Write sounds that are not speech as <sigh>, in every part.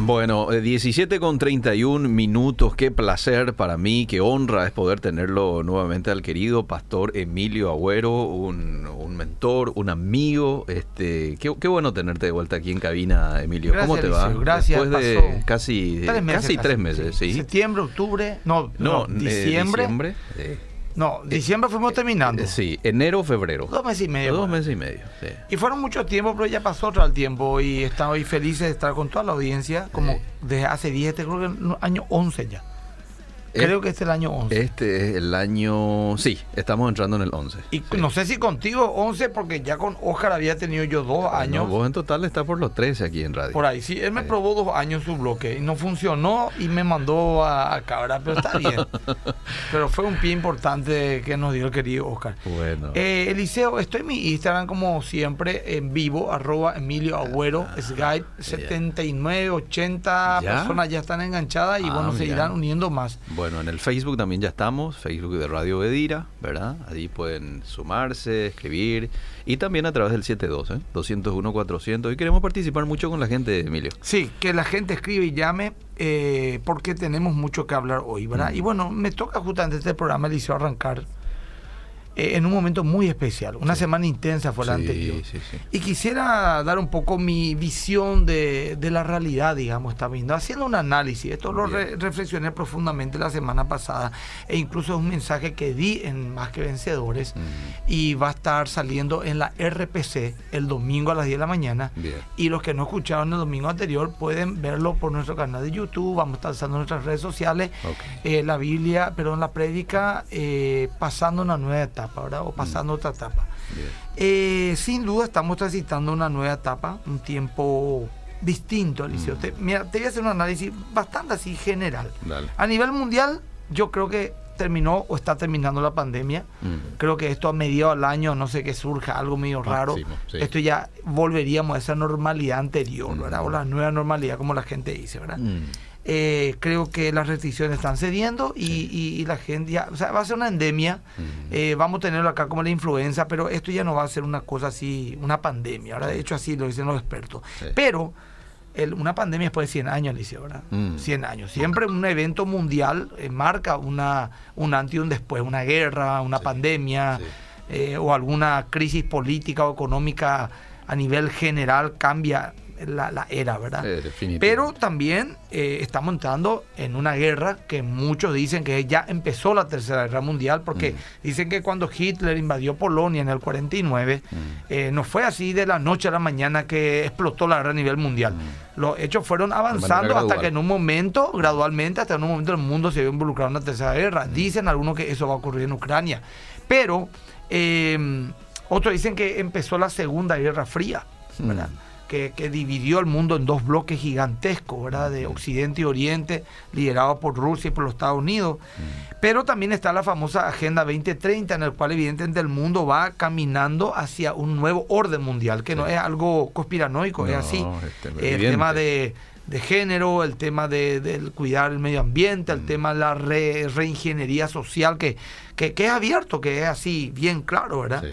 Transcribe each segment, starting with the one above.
Bueno, 17 con 31 minutos. Qué placer para mí, qué honra es poder tenerlo nuevamente al querido pastor Emilio Agüero, un, un mentor, un amigo. Este, qué, qué, bueno tenerte de vuelta aquí en cabina, Emilio. Gracias, ¿Cómo te va? Gracias. Después de casi tres meses, casi tres meses, sí. Septiembre, octubre, no, no, no diciembre. Eh, diciembre eh. No, diciembre fuimos terminando. Eh, sí, enero, febrero. Dos meses y medio. Dos meses y medio, sí. Y fueron mucho tiempo, pero ya pasó otro el tiempo y estamos felices de estar con toda la audiencia, como desde hace 10, creo que año 11 ya. Creo que este es el año 11. Este es el año... Sí, estamos entrando en el 11. Y sí. no sé si contigo 11, porque ya con Oscar había tenido yo dos años. Vos en total está por los 13 aquí en radio. Por ahí, sí. Él me probó dos años su bloque y no funcionó y me mandó a, a cabra, pero está bien. <laughs> pero fue un pie importante que nos dio el querido Oscar. Bueno. Eh, Eliseo, estoy en mi Instagram como siempre, en vivo, arroba Emilio Agüero, Ah, Skype, 79, 80 ¿Ya? personas ya están enganchadas y Ah, bueno, se mira. irán uniendo más. Bueno, en el Facebook también ya estamos, Facebook de Radio Bedira, ¿verdad? Ahí pueden sumarse, escribir y también a través del 72, ¿eh? 201-400. Y queremos participar mucho con la gente, Emilio. Sí, que la gente escribe y llame eh, porque tenemos mucho que hablar hoy, ¿verdad? Mm. Y bueno, me toca justamente este programa, Eliseo, arrancar eh, en un momento muy especial. Una semana intensa fue la Sí, anterior. sí. Y quisiera dar un poco mi visión de, de la realidad, digamos, está viendo, haciendo un análisis. Esto lo re- reflexioné profundamente la semana pasada e incluso es un mensaje que di en Más que Vencedores Mm, y va a estar saliendo en la RPC el domingo a las 10 de la mañana. Bien. Y los que no escucharon el domingo anterior pueden verlo por nuestro canal de YouTube. Vamos a estar usando nuestras redes sociales. Eh, la Biblia, perdón, la prédica, eh, pasando una nueva etapa, ¿verdad? O pasando otra etapa. Eh, sin duda estamos transitando una nueva etapa, un tiempo distinto, Alicia. Mm. Te, mira, te voy a hacer un análisis bastante así general. Dale. A nivel mundial, yo creo que terminó o está terminando la pandemia. Mm. Creo que esto a mediados del año, no sé que surja algo medio raro. Máximo, sí. Esto ya volveríamos a esa normalidad anterior, ¿verdad? O Mm. la nueva normalidad, como la gente dice, ¿verdad? Eh, creo que las restricciones están cediendo y, y- y la gente ya, o sea, va a ser una endemia. Eh, vamos a tenerlo acá como la influenza, pero esto ya no va a ser una cosa así, una pandemia. Ahora, de hecho, así lo dicen los expertos. Sí. Pero el- una pandemia después de 100 años, Alicia, ¿verdad? Mm. 100 años. Siempre un evento mundial eh, marca una, un antes y un después, una guerra, una Sí, pandemia o alguna crisis política o económica a nivel general cambia la, la era, ¿verdad? Pero también eh, estamos entrando en una guerra que muchos dicen que ya empezó la Tercera Guerra Mundial, porque Mm. dicen que cuando Hitler invadió Polonia en el 49, Mm. eh, no fue así de la noche a la mañana que explotó la guerra a nivel mundial. Los hechos fueron avanzando hasta que en un momento, gradualmente, hasta en un momento el mundo se vio involucrado en la Tercera Guerra. Dicen algunos que eso va a ocurrir en Ucrania. Pero eh, otros dicen que empezó la Segunda Guerra Fría, ¿verdad? Que, que dividió el mundo en dos bloques gigantescos, ¿verdad? De Occidente y Oriente, liderado por Rusia y por los Estados Unidos. Pero también está la famosa Agenda 2030, en el cual evidentemente el mundo va caminando hacia un nuevo orden mundial, que no es algo conspiranoico, es así. este, el tema de, de género, el tema de, del cuidar el medio ambiente, el Mm. tema de la re- reingeniería social, que, que, que es abierto, que es así, bien claro, ¿verdad? Sí.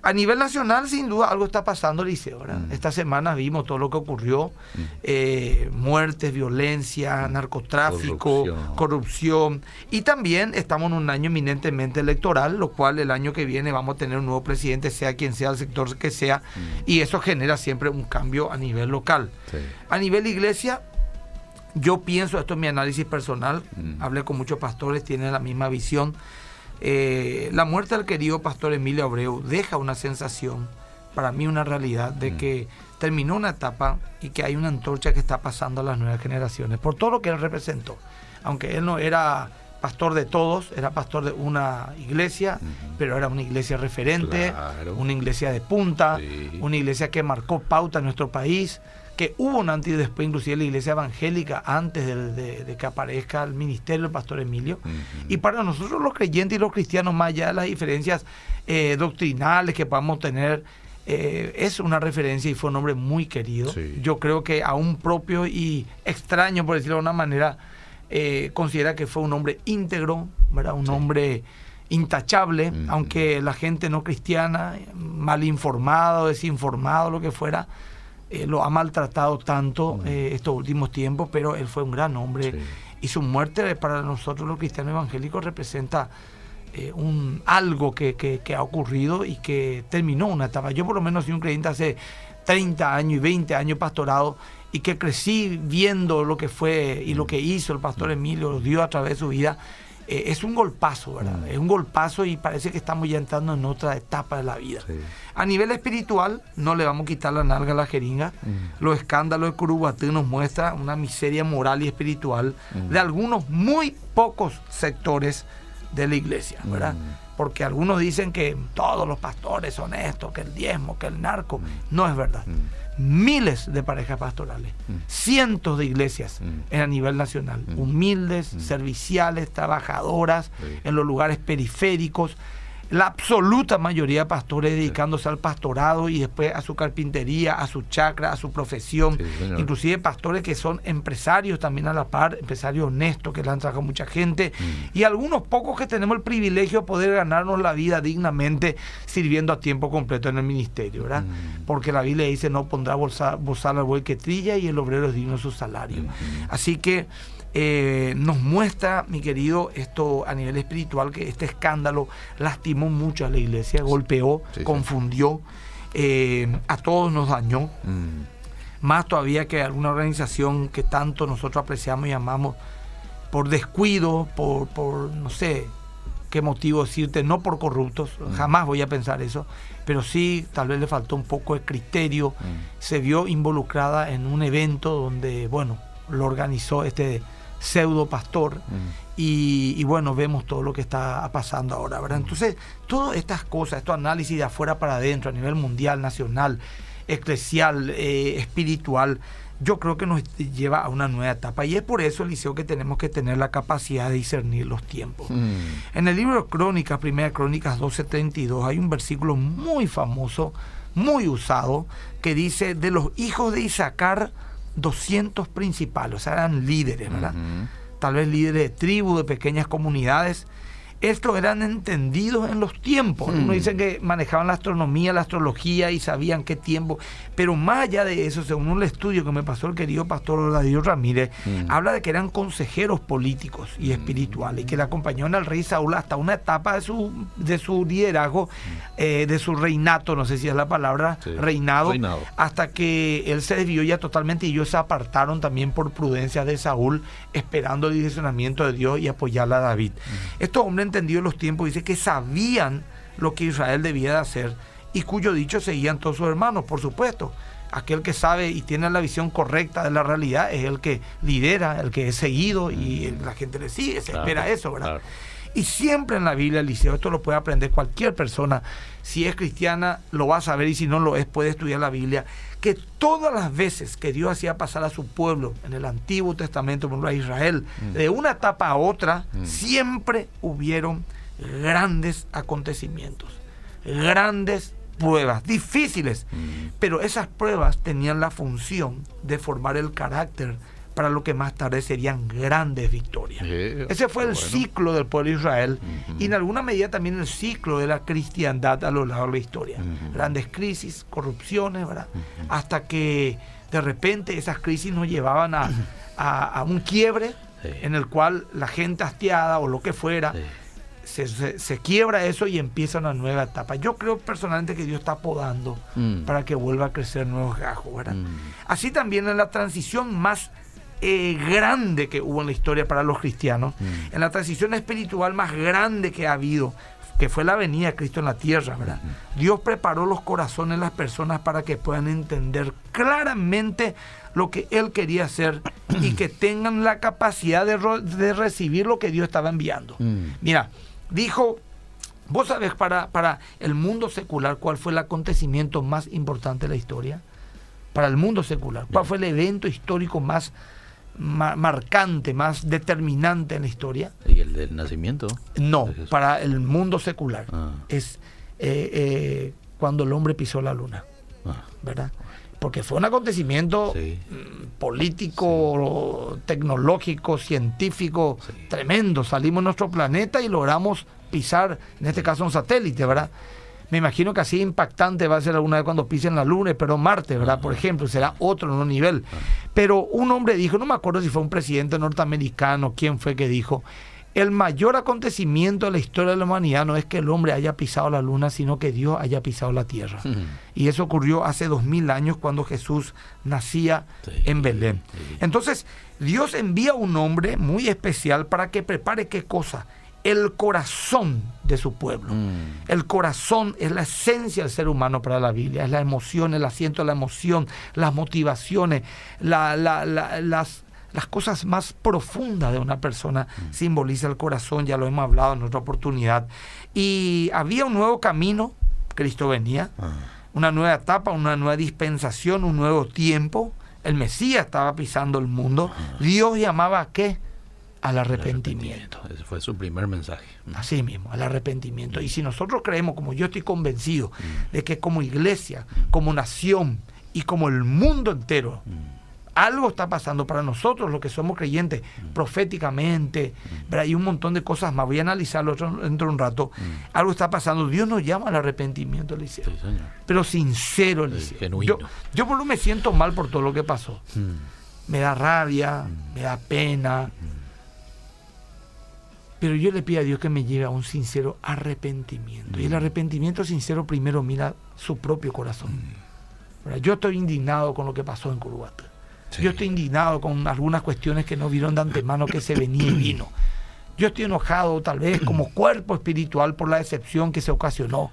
A nivel nacional, sin duda, algo está pasando, Liceo. Mm. Esta semana vimos todo lo que ocurrió: Mm. eh, muertes, violencia, narcotráfico, Corrupción. corrupción. Y también estamos en un año eminentemente electoral, lo cual el año que viene vamos a tener un nuevo presidente, sea quien sea el sector que sea, Mm. y eso genera siempre un cambio a nivel local. Sí. A nivel iglesia, yo pienso, esto es mi análisis personal, Mm. hablé con muchos pastores, tienen la misma visión. Eh, la muerte del querido pastor Emilio Abreu deja una sensación, para mí una realidad, de Mm. que terminó una etapa y que hay una antorcha que está pasando a las nuevas generaciones, por todo lo que él representó. Aunque él no era pastor de todos, era pastor de una iglesia, pero era una iglesia referente, Claro. una iglesia de punta, Sí. una iglesia que marcó pauta en nuestro país, que hubo un antes y después, inclusive la iglesia evangélica, antes de, de- de que aparezca el ministerio del pastor Emilio. Y para nosotros los creyentes y los cristianos, más allá de las diferencias eh, doctrinales que podamos tener, eh, es una referencia y fue un hombre muy querido. Sí. Yo creo que aún propio y extraño, por decirlo de una manera, eh, considera que fue un hombre íntegro, ¿verdad? un Sí. hombre intachable, aunque la gente no cristiana, mal informado, desinformado, lo que fuera, eh, lo ha maltratado tanto eh, estos últimos tiempos, pero él fue un gran hombre Sí. y su muerte para nosotros los cristianos evangélicos representa eh, un algo que, que- que ha ocurrido y que terminó una etapa. Yo por lo menos soy un creyente hace 30 años y 20 años pastorado y que crecí viendo lo que fue y lo que hizo el pastor Emilio, lo dio a través de su vida. Eh, es un golpazo, ¿verdad? Mm. Es un golpazo y parece que estamos ya entrando en otra etapa de la vida. Sí. A nivel espiritual, no le vamos a quitar la nalga a la jeringa. Mm. Los escándalos de Curubatú nos muestra una miseria moral y espiritual Mm. de algunos muy pocos sectores de la iglesia, ¿verdad? Mm. Porque algunos dicen que todos los pastores son esto, que el diezmo, que el narco. Mm. No es verdad. Miles de parejas pastorales, Mm. cientos de iglesias Mm. en a nivel nacional, Mm. humildes, Mm. serviciales, trabajadoras, Sí. en los lugares periféricos, la absoluta mayoría de pastores dedicándose al pastorado y después a su carpintería, a su chacra, a su profesión, Sí, inclusive pastores que son empresarios también a la par, empresarios honestos que le han trabajado mucha gente Mm. y algunos pocos que tenemos el privilegio de poder ganarnos la vida dignamente sirviendo a tiempo completo en el ministerio, ¿verdad? Mm. Porque la Biblia dice no pondrá bolsa, bozal al buey que trilla y el obrero es digno de su salario. Ujú. Así que eh, nos muestra, mi querido, esto a nivel espiritual, que este escándalo lastimó mucho a la iglesia, golpeó, Sí, confundió, eh, a todos nos dañó, Mm. más todavía que alguna organización que tanto nosotros apreciamos y amamos, por descuido, por, por no sé qué motivo decirte, no por corruptos, jamás voy a pensar eso, pero sí tal vez le faltó un poco de criterio, Mm. se vio involucrada en un evento donde, bueno, lo organizó este pseudo pastor Mm. y, y bueno, vemos todo lo que está pasando ahora, ¿verdad? Entonces, todas estas cosas, estos análisis de afuera para adentro, a nivel mundial, nacional, eclesial, eh, espiritual, yo creo que nos lleva a una nueva etapa. Y es por eso, Eliseo, que tenemos que tener la capacidad de discernir los tiempos. Mm. En el libro de Crónicas, Primera Crónicas 12:32, hay un versículo muy famoso, muy usado, que dice, de los hijos de Isaacar, 200 principales, o sea, eran líderes, ¿verdad? Tal vez líderes de tribus, de pequeñas comunidades. Estos eran entendidos en los tiempos. Uno dice que manejaban la astronomía, la astrología y sabían qué tiempo. Pero más allá de eso, según un estudio que me pasó el querido pastor Darío Ramírez, Hmm. habla de que eran consejeros políticos y espirituales y que le acompañaron al rey Saúl hasta una etapa de su, de su liderazgo, eh, de su reinato, no sé si es la palabra, Sí, reinado, reinado. hasta que él se desvió ya totalmente y ellos se apartaron también por prudencia de Saúl, esperando el direccionamiento de Dios y apoyar a David. Estos hombres entendidos los tiempos, dice que sabían lo que Israel debía de hacer y cuyo dicho seguían todos sus hermanos, por supuesto. Aquel que sabe y tiene la visión correcta de la realidad es el que lidera, el que es seguido y la gente le sigue, se Claro, espera eso, ¿verdad? claro. Y siempre en la Biblia, Eliseo, esto lo puede aprender cualquier persona. Si es cristiana, lo va a saber y si no lo es, puede estudiar la Biblia. Que todas las veces que Dios hacía pasar a su pueblo en el Antiguo Testamento, por ejemplo, a Israel, de una etapa a otra, siempre hubieron grandes acontecimientos, grandes pruebas, difíciles. Mm. Pero esas pruebas tenían la función de formar el carácter para lo que más tarde serían grandes victorias. Eh, Ese fue el bueno. ciclo del pueblo de Israel Ujú. y en alguna medida también el ciclo de la cristiandad a lo largo de la historia. Ujú. Grandes crisis, corrupciones, ¿verdad? Hasta que de repente esas crisis nos llevaban a, <coughs> a- a un quiebre Sí. en el cual la gente hastiada o lo que fuera Sí. se, se- se quiebra eso y empieza una nueva etapa. Yo creo personalmente que Dios está podando Mm. para que vuelva a crecer nuevos gajos, ¿verdad? Mm. Así también en la transición más eh, grande que hubo en la historia para los cristianos, Mm. en la transición espiritual más grande que ha habido, que fue la venida de Cristo en la tierra, ¿verdad? Dios preparó los corazones de las personas para que puedan entender claramente lo que Él quería hacer y que tengan la capacidad de, recibir lo que Dios estaba enviando. Mm. Mira, dijo, vos sabés para, para el mundo secular cuál fue el acontecimiento más importante de la historia. Para el mundo secular, cuál fue el evento histórico más ma- marcante, más determinante en la historia. ¿Y el del nacimiento? No, para el mundo secular. Ah. Es eh, eh, cuando el hombre pisó la luna, Ah. ¿verdad? Porque fue un acontecimiento Sí. mm, político, tecnológico, científico, tremendo. Salimos de nuestro planeta y logramos pisar, en este caso un satélite, ¿verdad? Me imagino que así impactante va a ser alguna vez cuando pisen la luna, pero Marte, ¿verdad? Por ejemplo, será otro nivel. Pero un hombre dijo, no me acuerdo si fue un presidente norteamericano, quién fue que dijo, el mayor acontecimiento de la historia de la humanidad no es que el hombre haya pisado la luna, sino que Dios haya pisado la tierra. Y eso ocurrió hace dos mil años cuando Jesús nacía en Belén. Entonces, Dios envía un hombre muy especial para que prepare qué cosa? El corazón de su pueblo. Mm. El corazón es la esencia del ser humano para la Biblia, es la emoción, el asiento de la emoción, las motivaciones, las las cosas más profundas de una persona mm. simboliza el corazón, ya lo hemos hablado en otra oportunidad. Y había un nuevo camino, Cristo venía, ah. una nueva etapa, una nueva dispensación, un nuevo tiempo. El Mesías estaba pisando el mundo. Ah. Dios llamaba a qué? Al arrepentimiento. Ese fue su primer mensaje. Mm. Así mismo, al arrepentimiento. Y si nosotros creemos, como yo estoy convencido, mm. de que como iglesia, como nación y como el mundo entero, algo está pasando para nosotros, los que somos creyentes, mm. proféticamente, hay un montón de cosas más. Voy a analizarlo dentro de un rato. Mm. Algo está pasando. Dios nos llama al arrepentimiento, Eliseo. Pero sincero, Eliseo. yo, yo por lo me siento mal por todo lo que pasó. Mm. Me da rabia, me da pena. Pero yo le pido a Dios que me lleve a un sincero arrepentimiento. Y el arrepentimiento sincero primero mira su propio corazón. Yo estoy indignado con lo que pasó en Curuguata. Yo estoy indignado con algunas cuestiones que no vieron de antemano que se venía y <coughs> vino. Yo estoy enojado tal vez como <coughs> cuerpo espiritual por la decepción que se ocasionó.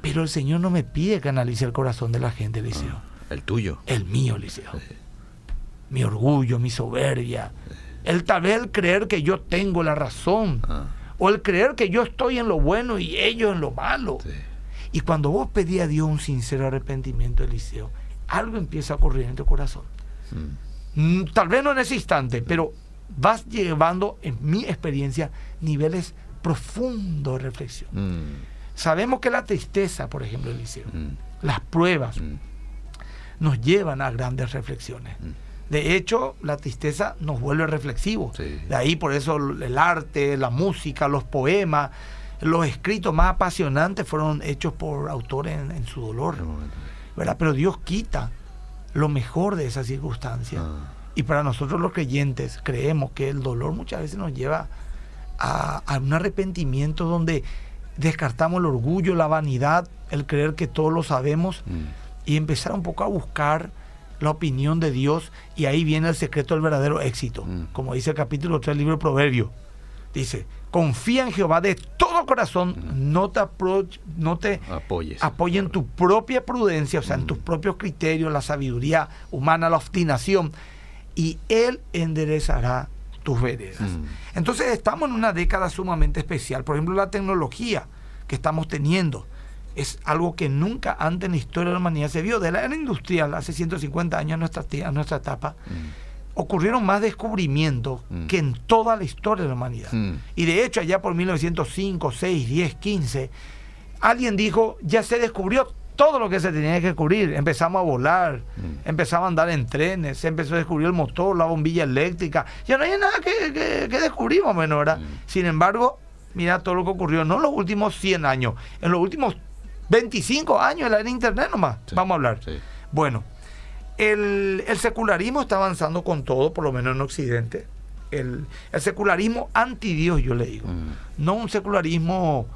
Pero el Señor no me pide que analice el corazón de la gente, Liceo. Ah, el tuyo. El mío, Liceo. Mi orgullo, mi soberbia. El tal vez el creer que yo tengo la razón. Ah. O el creer que yo estoy en lo bueno y ellos en lo malo. Y cuando vos pedís a Dios un sincero arrepentimiento, Eliseo, algo empieza a ocurrir en tu corazón. Mm, tal vez no en ese instante, pero vas llevando, en mi experiencia, niveles profundos de reflexión. Mm. Sabemos que la tristeza, por ejemplo, Eliseo, mm. las pruebas, nos llevan a grandes reflexiones. De hecho, la tristeza nos vuelve reflexivos. De ahí por eso el arte, la música, los poemas, los escritos más apasionantes fueron hechos por autores en, su dolor. ¿verdad? Pero Dios quita lo mejor de esa circunstancia. Ah. Y para nosotros los creyentes creemos que el dolor muchas veces nos lleva a, un arrepentimiento donde descartamos el orgullo, la vanidad, el creer que todo lo sabemos mm. y empezar un poco a buscar la opinión de Dios y ahí viene el secreto del verdadero éxito. Mm. Como dice el capítulo 3 del libro de Proverbios. Dice, confía en Jehová de todo corazón, no te, no te apoyes apoya en tu propia prudencia, o sea, en tus propios criterios, la sabiduría humana, la obstinación, y Él enderezará tus veredas. Entonces estamos en una década sumamente especial. Por ejemplo, la tecnología que estamos teniendo es algo que nunca antes en la historia de la humanidad se vio. De la era industrial, hace 150 años, nuestra, nuestra etapa ocurrieron más descubrimientos mm. que en toda la historia de la humanidad. Mm. Y de hecho, allá por 1905, 6, 10, 15, alguien dijo, ya se descubrió todo lo que se tenía que descubrir. Empezamos a volar, mm. empezamos a andar en trenes, se empezó a descubrir el motor, la bombilla eléctrica. Ya no hay nada que, que, descubrimos, menor. Sin embargo, mira todo lo que ocurrió, no en los últimos 100 años, en los últimos 25 años en la era internet nomás. Vamos a hablar. Bueno, el, secularismo está avanzando con todo, por lo menos en Occidente. El, secularismo anti Dios, yo le digo. Mm. No un secularismo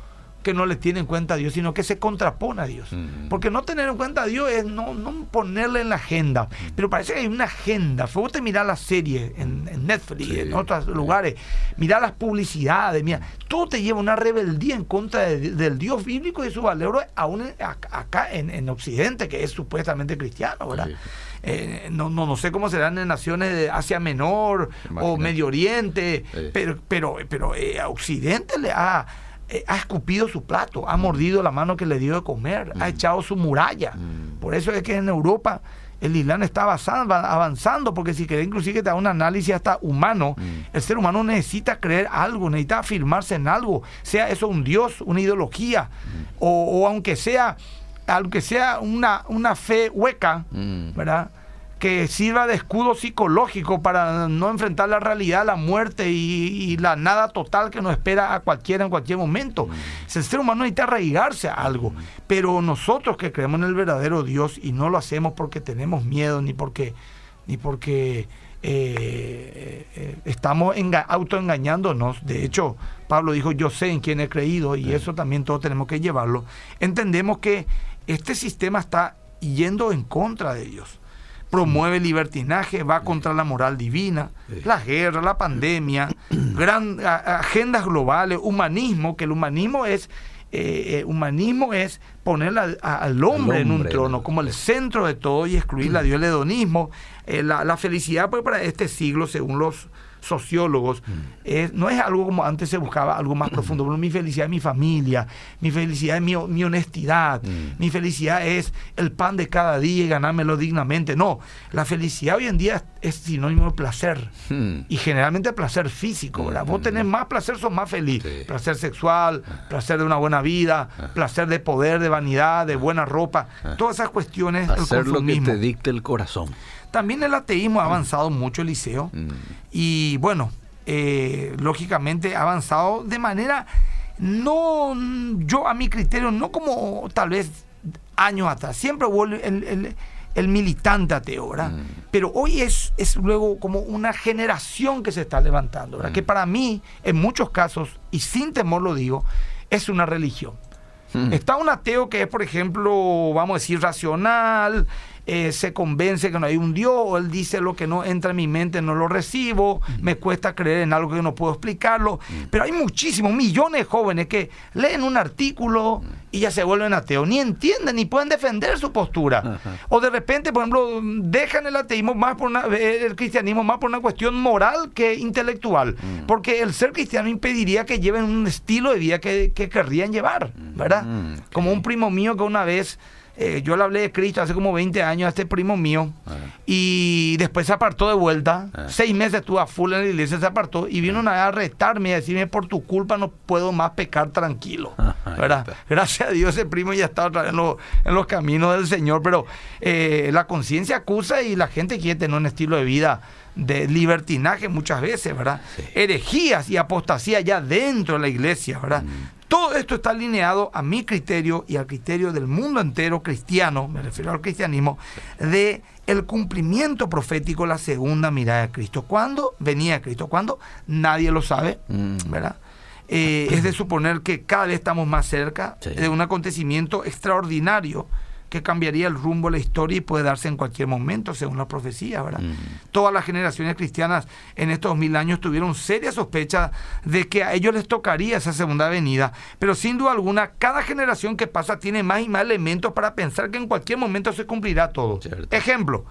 que no le tiene en cuenta a Dios, sino que se contrapone a Dios. Mm. Porque no tener en cuenta a Dios es no, ponerle en la agenda. Mm. Pero parece que hay una agenda. Fue usted mirar las series en, Netflix, en otros lugares, mirar las publicidades, mira, todo te lleva a una rebeldía en contra del Dios bíblico y su valor, aún acá en, Occidente, que es supuestamente cristiano, ¿verdad? Eh, no, no, no sé cómo serán en naciones de Asia Menor o Medio Oriente, pero, pero, pero eh, a Occidente le ha ha escupido su plato, ha mordido la mano que le dio de comer, ha mm. echado su muralla. Mm. Por eso es que en Europa el Islam está avanzando, porque si querés inclusive que te da un análisis hasta humano, mm. el ser humano necesita creer algo, necesita afirmarse en algo, sea eso un Dios, una ideología, o, aunque sea, aunque sea una, una fe hueca, ¿verdad? Que sirva de escudo psicológico para no enfrentar la realidad, la muerte y, la nada total que nos espera a cualquiera en cualquier momento. Mm. El ser humano necesita arraigarse a algo, mm. pero nosotros que creemos en el verdadero Dios y no lo hacemos porque tenemos miedo ni porque, ni porque eh, eh, estamos autoengañándonos. De hecho, Pablo dijo, yo sé en quién he creído y eso también todos tenemos que llevarlo. Entendemos que este sistema está yendo en contra de Dios promueve libertinaje, va contra la moral divina, la guerra, la pandemia, <clears throat> gran, agendas globales, humanismo, que el humanismo es eh, eh, humanismo es poner al hombre, en un trono como el centro de todo y excluir a Dios, el hedonismo, eh, la, la, felicidad pues, para este siglo, según los sociólogos, mm. no es algo como antes se buscaba, algo más <clears throat> profundo. mi felicidad es mi familia, mi felicidad es mi, honestidad, mm. mi felicidad es el pan de cada día y ganármelo dignamente. No, la felicidad hoy en día es, sinónimo de placer mm. y generalmente placer físico. ¿verdad? Vos tenés más placer, sos más feliz. Placer sexual, ah. placer de una buena vida, ah. placer de poder, de vanidad, de buena ropa, ah. todas esas cuestiones. Hacer lo que te dicte el corazón. También el ateísmo ha avanzado mucho, Eliseo. Mm. Y bueno, eh, lógicamente ha avanzado de manera, no, yo a mi criterio, no como tal vez años atrás. Siempre hubo el, militante ateo, ¿verdad? Mm. Pero hoy es, es luego como una generación que se está levantando, ¿verdad? Mm. Que para mí, en muchos casos, y sin temor lo digo, es una religión. Está un ateo que es, por ejemplo, vamos a decir, racional, eh, se convence que no hay un Dios, o él dice lo que no entra en mi mente, no lo recibo, me cuesta creer en algo que no puedo explicarlo. Pero hay muchísimos, millones de jóvenes que leen un artículo y ya se vuelven ateos, ni entienden, ni pueden defender su postura. O de repente, por ejemplo, dejan el ateísmo más por una, eh, el cristianismo más por una cuestión moral que intelectual. Porque el ser cristiano impediría que lleven un estilo de vida que, que querrían llevar, ¿verdad? Como un primo mío que una vez eh, yo le hablé de Cristo hace como 20 años a este primo mío ah. y después se apartó de vuelta. Ah. Seis meses estuvo a full en la iglesia, se apartó y vino una vez a retarme y a decirme por tu culpa no puedo más pecar tranquilo. ¿verdad? Gracias a Dios ese primo ya está otra vez en, los caminos del Señor, pero eh, la conciencia acusa y la gente quiere tener un estilo de vida de libertinaje muchas veces, ¿verdad? Herejías y apostasía ya dentro de la iglesia, ¿verdad? Mm. Todo esto está alineado a mi criterio y al criterio del mundo entero cristiano, me refiero al cristianismo, de el cumplimiento profético, la segunda mirada de Cristo. ¿Cuándo venía Cristo? ¿Cuándo? Nadie lo sabe, mm. ¿verdad? Eh, es de suponer que cada vez estamos más cerca de un acontecimiento extraordinario que cambiaría el rumbo de la historia y puede darse en cualquier momento, según la profecía, ¿verdad? Todas las generaciones cristianas en estos mil años tuvieron seria sospecha de que a ellos les tocaría esa segunda venida, pero sin duda alguna, cada generación que pasa tiene más y más elementos para pensar que en cualquier momento se cumplirá todo. Ejemplo,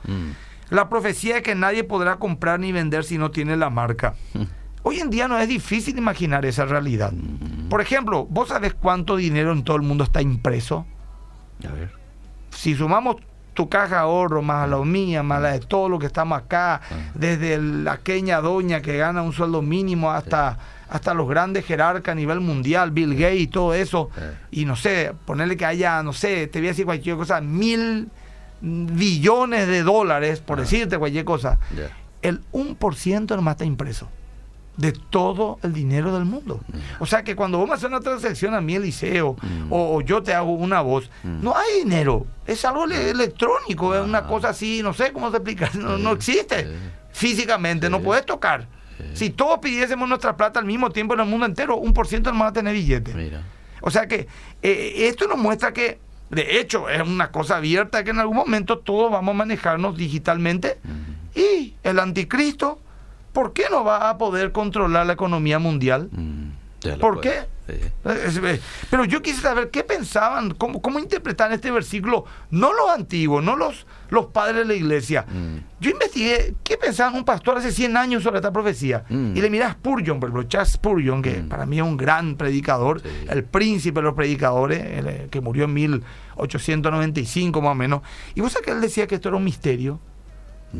la profecía de que nadie podrá comprar ni vender si no tiene la marca. Hoy en día no es difícil imaginar esa realidad. Por ejemplo, ¿vos sabés cuánto dinero en todo el mundo está impreso? A ver si sumamos tu caja de ahorro, más la mía, más la de todo lo que estamos acá, desde la queña doña que gana un sueldo mínimo hasta, hasta los grandes jerarcas a nivel mundial, Bill Gates y todo eso, y no sé, ponerle que haya, no sé, te voy a decir cualquier cosa, mil billones de dólares, por decirte cualquier cosa, el 1% nomás está impreso de todo el dinero del mundo. Mm. O sea que cuando vos me haces una transacción a mi Eliseo mm. o, yo te hago una voz, mm. no hay dinero, es algo electrónico, es una ah. cosa así, no sé cómo se explica, no, existe físicamente, no puedes tocar. Si todos pidiésemos nuestra plata al mismo tiempo en el mundo entero, un por ciento no va a tener billete. O sea que eh, esto nos muestra que, de hecho, es una cosa abierta que en algún momento todos vamos a manejarnos digitalmente y el anticristo ¿por qué no va a poder controlar la economía mundial? Mm, ¿Por qué? Pero yo quise saber qué pensaban, cómo, cómo interpretar este versículo, no los antiguos, no los, los padres de la iglesia. Mm. Yo investigué qué pensaban un pastor hace 100 años sobre esta profecía. Mm. Y le miré a Spurgeon, por ejemplo, Charles Spurgeon, que para mí es un gran predicador, el príncipe de los predicadores, eh, que murió en 1895 más o menos. Y vos sabés que él decía que esto era un misterio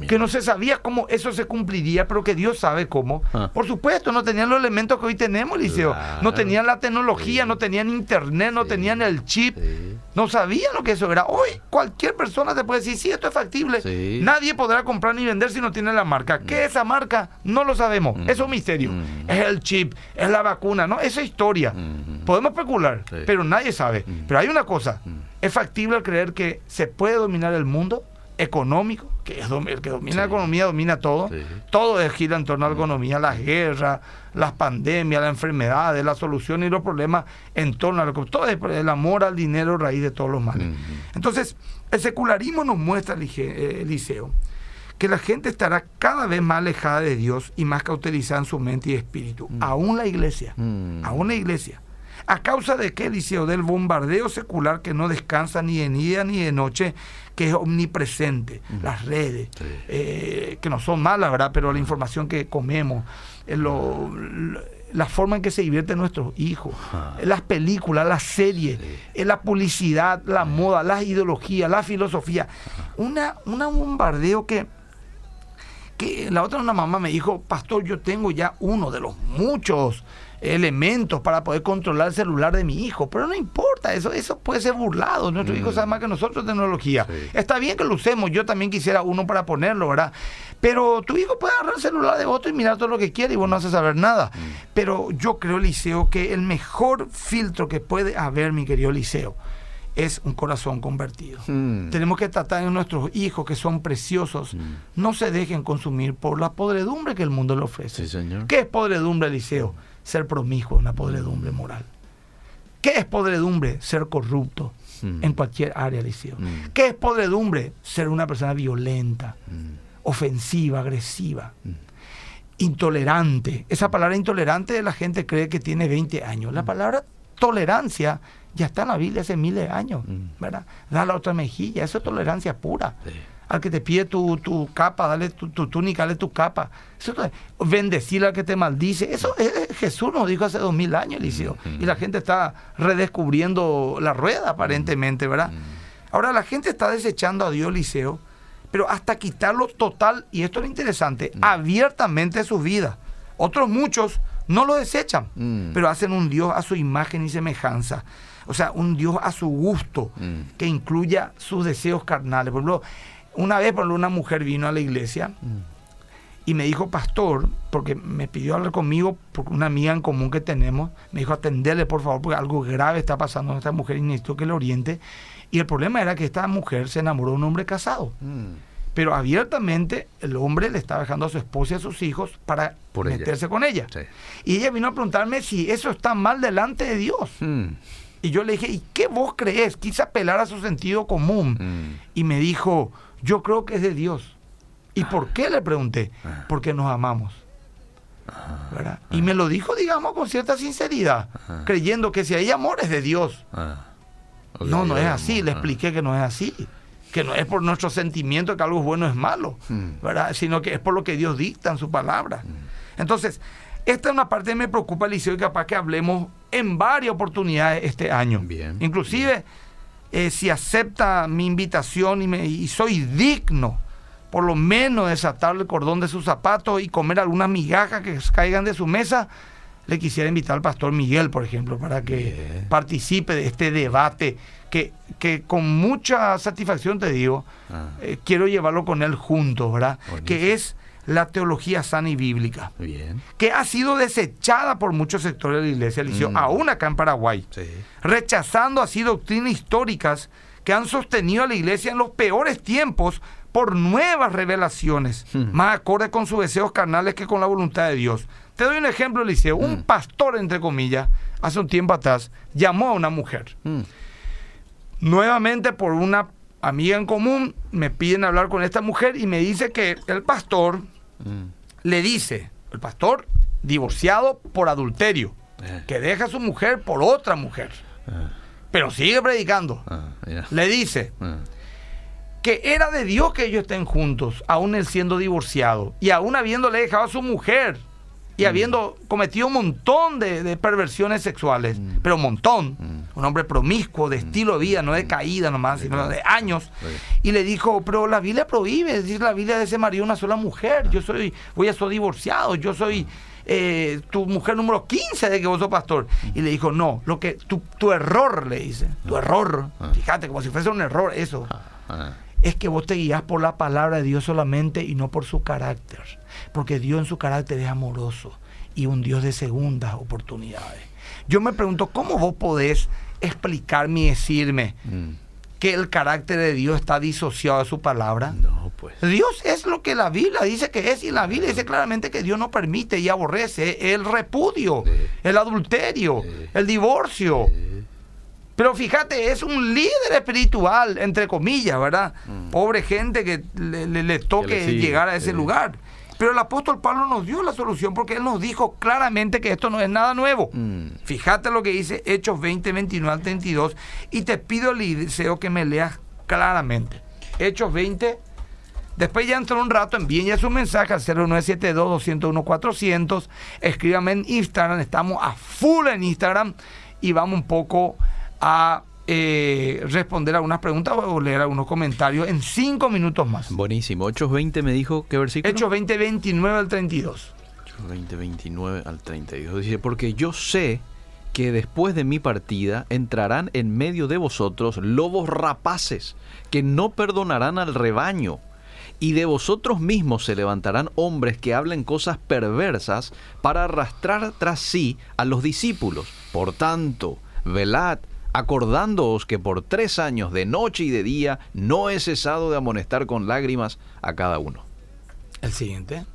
que no se sabía cómo eso se cumpliría, pero que Dios sabe cómo. Ah. Por supuesto, no tenían los elementos que hoy tenemos, Liceo. Claro. No tenían la tecnología, Sí. no tenían internet, no Sí. tenían el chip. Sí. No sabían lo que eso era. Hoy cualquier persona te puede decir, sí, esto es factible. Nadie podrá comprar ni vender si no tiene la marca. ¿Qué es esa marca? No lo sabemos. Mm. Es un misterio. Mm. Es el chip, es la vacuna, ¿no? Esa es historia. Mm. Podemos especular, pero nadie sabe. Pero hay una cosa. ¿Es factible creer que se puede dominar el mundo económico? Que es el que domina la economía domina todo. Sí. Todo es- gira en torno a la economía, las guerras, las pandemias, las enfermedades, las soluciones y los problemas en torno a que todo es el amor al dinero raíz de todos los males. Mm. Entonces, el secularismo nos muestra, eh, Eliseo, que la gente estará cada vez más alejada de Dios y más cauterizada en su mente y espíritu. Aún la iglesia, Mm. aún la iglesia. ¿A causa de qué, Eliseo? Del bombardeo secular que no descansa ni de día ni de noche, que es omnipresente. Las redes, Sí. eh, que no son malas, ¿verdad? Pero la información que comemos, eh, lo- lo- la forma en que se divierten nuestros hijos, eh, las películas, las series, Sí. eh, la publicidad, la moda, las ideologías, la filosofía. Una, una bombardeo que, que la otra una mamá me dijo, pastor, yo tengo ya uno de los muchos elementos para poder controlar el celular de mi hijo, pero no importa, eso, eso puede ser burlado, nuestro hijo sabe más que nosotros tecnología. Sí. Está bien que lo usemos, yo también quisiera uno para ponerlo, ¿verdad? Pero tu hijo puede agarrar el celular de otro y mirar todo lo que quiere y vos no haces saber nada. Pero yo creo, Liceo, que el mejor filtro que puede haber, mi querido Liceo, es un corazón convertido. Mm. Tenemos que tratar de nuestros hijos que son preciosos, no se dejen consumir por la podredumbre que el mundo le ofrece. Sí, señor. ¿Qué es podredumbre, Eliseo? Ser promiscuo una podredumbre moral. ¿Qué es podredumbre? Ser corrupto Mm. en cualquier área, Eliseo. Mm. ¿Qué es podredumbre? Ser una persona violenta, Mm. ofensiva, agresiva, intolerante. Esa palabra intolerante la gente cree que tiene 20 años. La palabra tolerancia ya está en la Biblia hace miles de años, Mm. ¿verdad? Da la otra mejilla, eso es tolerancia pura. Sí. Al que te pide tu, tu capa, dale tu, tu túnica, dale tu capa. Eso es bendecir al que te maldice. Eso eh, Jesús nos dijo hace dos mil años, Eliseo. Mm. Y la gente está redescubriendo la rueda, aparentemente, ¿verdad? Mm. Ahora la gente está desechando a Dios, Eliseo, pero hasta quitarlo total, y esto es lo interesante, Mm. abiertamente de sus vidas. Otros muchos no lo desechan, Mm. pero hacen un Dios a su imagen y semejanza. O sea, un Dios a su gusto, Mm. que incluya sus deseos carnales. Por ejemplo, una vez, por una mujer vino a la iglesia y me dijo, pastor, porque me pidió hablar conmigo, por una amiga en común que tenemos, me dijo, atenderle por favor, porque algo grave está pasando a esta mujer y necesito que le oriente. Y el problema era que esta mujer se enamoró de un hombre casado. Mm. Pero abiertamente el hombre le estaba dejando a su esposa y a sus hijos para Por ella. meterse con ella. Sí. Y ella vino a preguntarme si eso está mal delante de Dios. Mm. Y yo le dije, ¿y qué vos crees? Quise apelar a su sentido común. Mm. Y me dijo, yo creo que es de Dios. ¿Y por qué? Le pregunté. Ah. Porque nos amamos. ¿verdad? Y me lo dijo, digamos, con cierta sinceridad, creyendo que si hay amor es de Dios. Ah. No, no es así. Le Ah. expliqué que no es así. Que no es por nuestro sentimiento que algo es bueno es malo, Mm. ¿verdad? Sino que es por lo que Dios dicta en su palabra. Entonces, esta es una parte que me preocupa, Eliseo, y capaz que hablemos en varias oportunidades este año. Bien, Inclusive, eh, si acepta mi invitación y, me- y soy digno, por lo menos desatarle el cordón de sus zapatos y comer algunas migajas que caigan de su mesa, le quisiera invitar al pastor Miguel, por ejemplo, para que Bien. participe de este debate que, que con mucha satisfacción te digo, Ah. eh, quiero llevarlo con él juntos, ¿verdad? Que es la teología sana y bíblica, Bien. que ha sido desechada por muchos sectores de la iglesia, Eliseo, Mm. aún acá en Paraguay Sí. rechazando así doctrinas históricas que han sostenido a la iglesia en los peores tiempos por nuevas revelaciones, Hmm. más acorde con sus deseos carnales que con la voluntad de Dios. Te doy un ejemplo, Eliseo. Un Hmm. pastor, entre comillas, hace un tiempo atrás, llamó a una mujer. Mm. Nuevamente, por una amiga en común, me piden hablar con esta mujer y me dice que el pastor Mm. le dice, el pastor divorciado por adulterio, Eh. que deja a su mujer por otra mujer, Ah. pero sigue predicando. Ah, le dice Ah. que era de Dios que ellos estén juntos, aún él siendo divorciado y aún habiéndole dejado a su mujer y habiendo cometido un montón de, de perversiones sexuales, Mm. pero un montón. Mm. un hombre promiscuo, de estilo de vida, no de caída nomás, sino de años. Y le dijo, pero la Biblia prohíbe, es decir, la Biblia de ese marido una sola mujer, yo soy, voy a ser divorciado, yo soy eh, tu mujer número 15 de que vos sos pastor. Y le dijo, no, lo que tu, tu error, le dice, tu error, fíjate, como si fuese un error eso, es que vos te guías por la palabra de Dios solamente y no por su carácter. Porque Dios en su carácter es amoroso y un Dios de segundas oportunidades. Yo me pregunto, ¿cómo vos podés explicarme y decirme mm. que el carácter de Dios está disociado de su palabra? No, pues. Dios es lo que la Biblia dice que es y la Biblia dice claramente que Dios no permite y aborrece el repudio, el adulterio, el divorcio. Pero fíjate, es un líder espiritual, entre comillas, ¿verdad? Mm. Pobre gente que le, toque llegar a ese lugar. Pero el apóstol Pablo nos dio la solución porque él nos dijo claramente que esto no es nada nuevo. Mm. Fíjate lo que dice Hechos 20, 29 al 32. Y te pido, deseo que me leas claramente. Hechos 20. Después ya entró un rato, envíen ya su mensaje al 0972-201-400. Escríbame en Instagram, estamos a full en Instagram y vamos un poco a eh, responder algunas preguntas o leer algunos comentarios en cinco minutos más. Buenísimo. Hechos 20 me dijo, ¿qué versículo? Hechos 20, 29 al 32. Hechos 20, 29 al 32. Dice, porque yo sé que después de mi partida entrarán en medio de vosotros lobos rapaces que no perdonarán al rebaño. Y de vosotros mismos se levantarán hombres que hablen cosas perversas para arrastrar tras sí a los discípulos. Por tanto, velad acordándoos que por tres años de noche y de día no he cesado de amonestar con lágrimas a cada uno. El siguiente.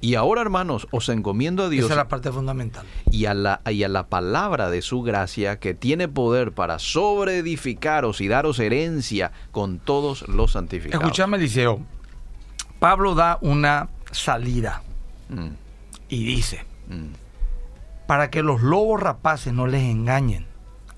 Y ahora, hermanos, os encomiendo a Dios. Esa es la parte fundamental. Y a la, y a la palabra de su gracia que tiene poder para sobreedificaros y daros herencia con todos los santificados. Escuchame, Eliseo. Pablo da una salida mm. y dice: mm. para que los lobos rapaces no les engañen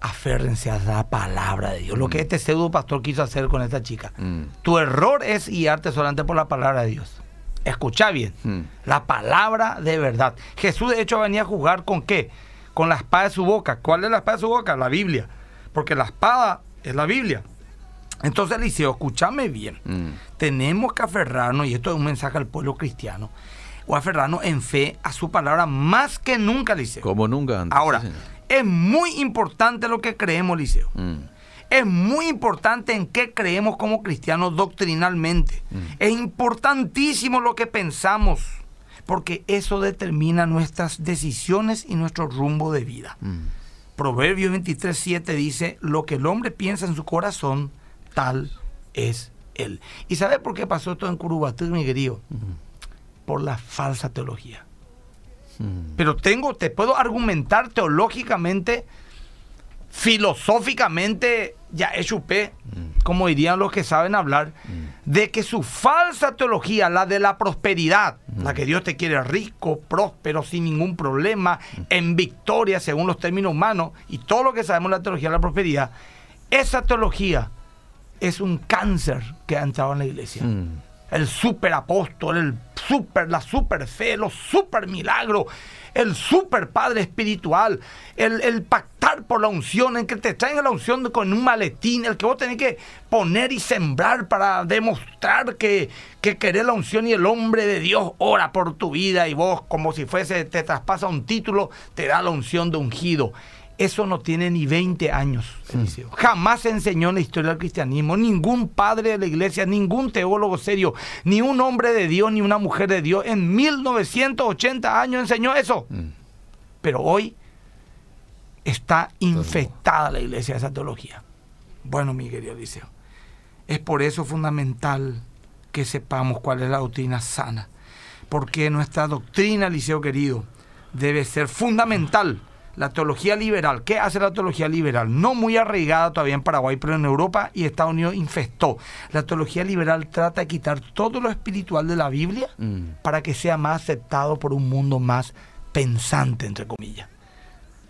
aférrense a la palabra de Dios. Lo que mm. este pseudo pastor quiso hacer con esta chica. Mm. Tu error es guiarte solamente por la palabra de Dios. Escucha bien, mm. la palabra de verdad. Jesús de hecho venía a jugar con qué? Con la espada de su boca. ¿Cuál es la espada de su boca? La Biblia. Porque la espada es la Biblia. Entonces, Eliseo, escúchame bien. Tenemos que aferrarnos, y esto es un mensaje al pueblo cristiano, o aferrarnos en fe a su palabra más que nunca, Eliseo. Como nunca antes. Ahora, es muy importante lo que creemos, Liceo. Mm. Es muy importante en qué creemos como cristianos doctrinalmente. Mm. Es importantísimo lo que pensamos, porque eso determina nuestras decisiones y nuestro rumbo de vida. Mm. Proverbio 23, 7 dice, lo que el hombre piensa en su corazón, tal es él. ¿Y sabe por qué pasó esto en Curubatú, mi querido? Por la falsa teología. Mm. Pero tengo, te puedo argumentar teológicamente, filosóficamente, ya es chupé, mm. como dirían los que saben hablar, mm. de que su falsa teología, la de la prosperidad, la que Dios te quiere rico, próspero, sin ningún problema, en victoria según los términos humanos, y todo lo que sabemos de la teología de la prosperidad, esa teología es un cáncer que ha entrado en la iglesia el super apóstol, el super, la super fe, los super milagros, el super padre espiritual, el, pactar por la unción, en que te traen la unción con un maletín, el que vos tenés que poner y sembrar para demostrar que, que querés la unción y el hombre de Dios ora por tu vida y vos como si fuese, te traspasa un título, te da la unción de ungido. Eso no tiene ni 20 años, Eliseo. Jamás se enseñó en la historia del cristianismo. Ningún padre de la iglesia, ningún teólogo serio, ni un hombre de Dios, ni una mujer de Dios en 1980 años enseñó eso. Mm. Pero hoy está infectada la iglesia de esa teología. Bueno, mi querido Eliseo, es por eso fundamental que sepamos cuál es la doctrina sana. Porque nuestra doctrina, Eliseo querido, debe ser fundamental la teología liberal. ¿Qué hace la teología liberal? No muy arraigada todavía en Paraguay, pero en Europa y Estados Unidos infestó. La teología liberal trata de quitar todo lo espiritual de la Biblia mm. para que sea más aceptado por un mundo más pensante, entre comillas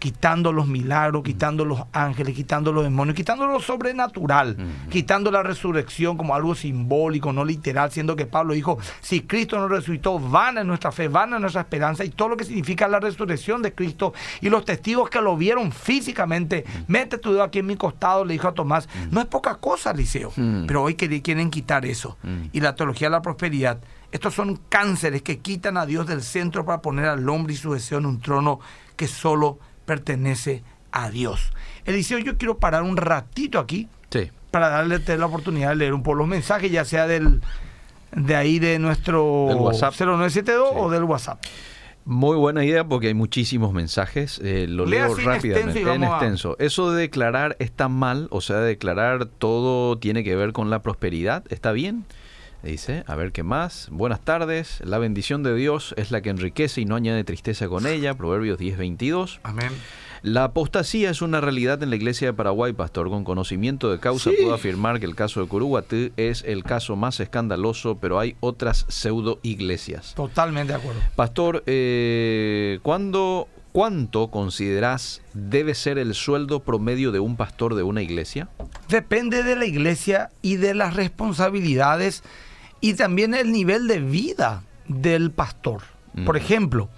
quitando los milagros, quitando los ángeles, quitando los demonios, quitando lo sobrenatural, quitando la resurrección como algo simbólico, no literal, siendo que Pablo dijo, si Cristo nos resucitó, van en nuestra fe, van en nuestra esperanza y todo lo que significa la resurrección de Cristo y los testigos que lo vieron físicamente, mete tu dedo aquí en mi costado, le dijo a Tomás, no es poca cosa, Liceo, pero hoy quieren quitar eso. Y la teología de la prosperidad estos son cánceres que quitan a Dios del centro para poner al hombre y su deseo en un trono que solo pertenece a Dios. Eliseo, yo quiero parar un ratito aquí para darle la oportunidad de leer un poco los mensajes, ya sea del de ahí de nuestro 0972 o del WhatsApp. Muy buena idea porque hay muchísimos mensajes. Eh, lo leo rápidamente. En extenso. Eso de declarar está mal, o sea, declarar todo tiene que ver con la prosperidad, ¿está bien? Dice, a ver qué más. Buenas tardes. La bendición de Dios es la que enriquece y no añade tristeza con ella. Proverbios 10:22. Amén. La apostasía es una realidad en la iglesia de Paraguay, pastor. Con conocimiento de causa puedo afirmar que el caso de Curuguatí es el caso más escandaloso, pero hay otras pseudo iglesias. Totalmente de acuerdo. Pastor, eh, ¿cuándo, ¿cuánto consideras debe ser el sueldo promedio de un pastor de una iglesia? Depende de la iglesia y de las responsabilidades y también el nivel de vida del pastor. Por ejemplo,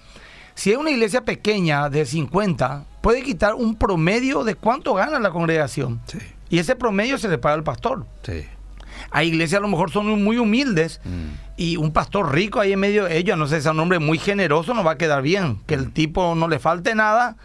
si es una iglesia pequeña de 50, puede quitar un promedio de cuánto gana la congregación. Y ese promedio se le paga al pastor. Hay iglesias a lo mejor son muy humildes mm. y un pastor rico ahí en medio de ellos, no sé, es un hombre muy generoso, no va a quedar bien. Que el tipo no le falte nada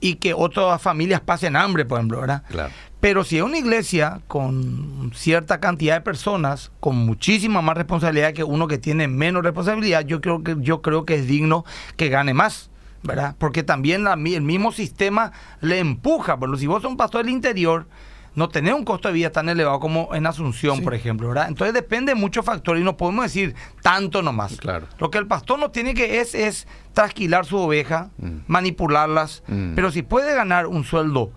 y que otras familias pasen hambre, por ejemplo, ¿verdad? Claro. Pero si es una iglesia con cierta cantidad de personas, con muchísima más responsabilidad que uno que tiene menos responsabilidad, yo creo que, yo creo que es digno que gane más. ¿verdad? Porque también el mismo sistema le empuja. Pero si vos sos un pastor del interior, no tenés un costo de vida tan elevado como en Asunción, por ejemplo, ¿verdad? Entonces depende de muchos factores y no podemos decir tanto nomás. Claro. Lo que el pastor no tiene que es, es trasquilar su oveja, mm. manipularlas, mm. pero si puede ganar un sueldo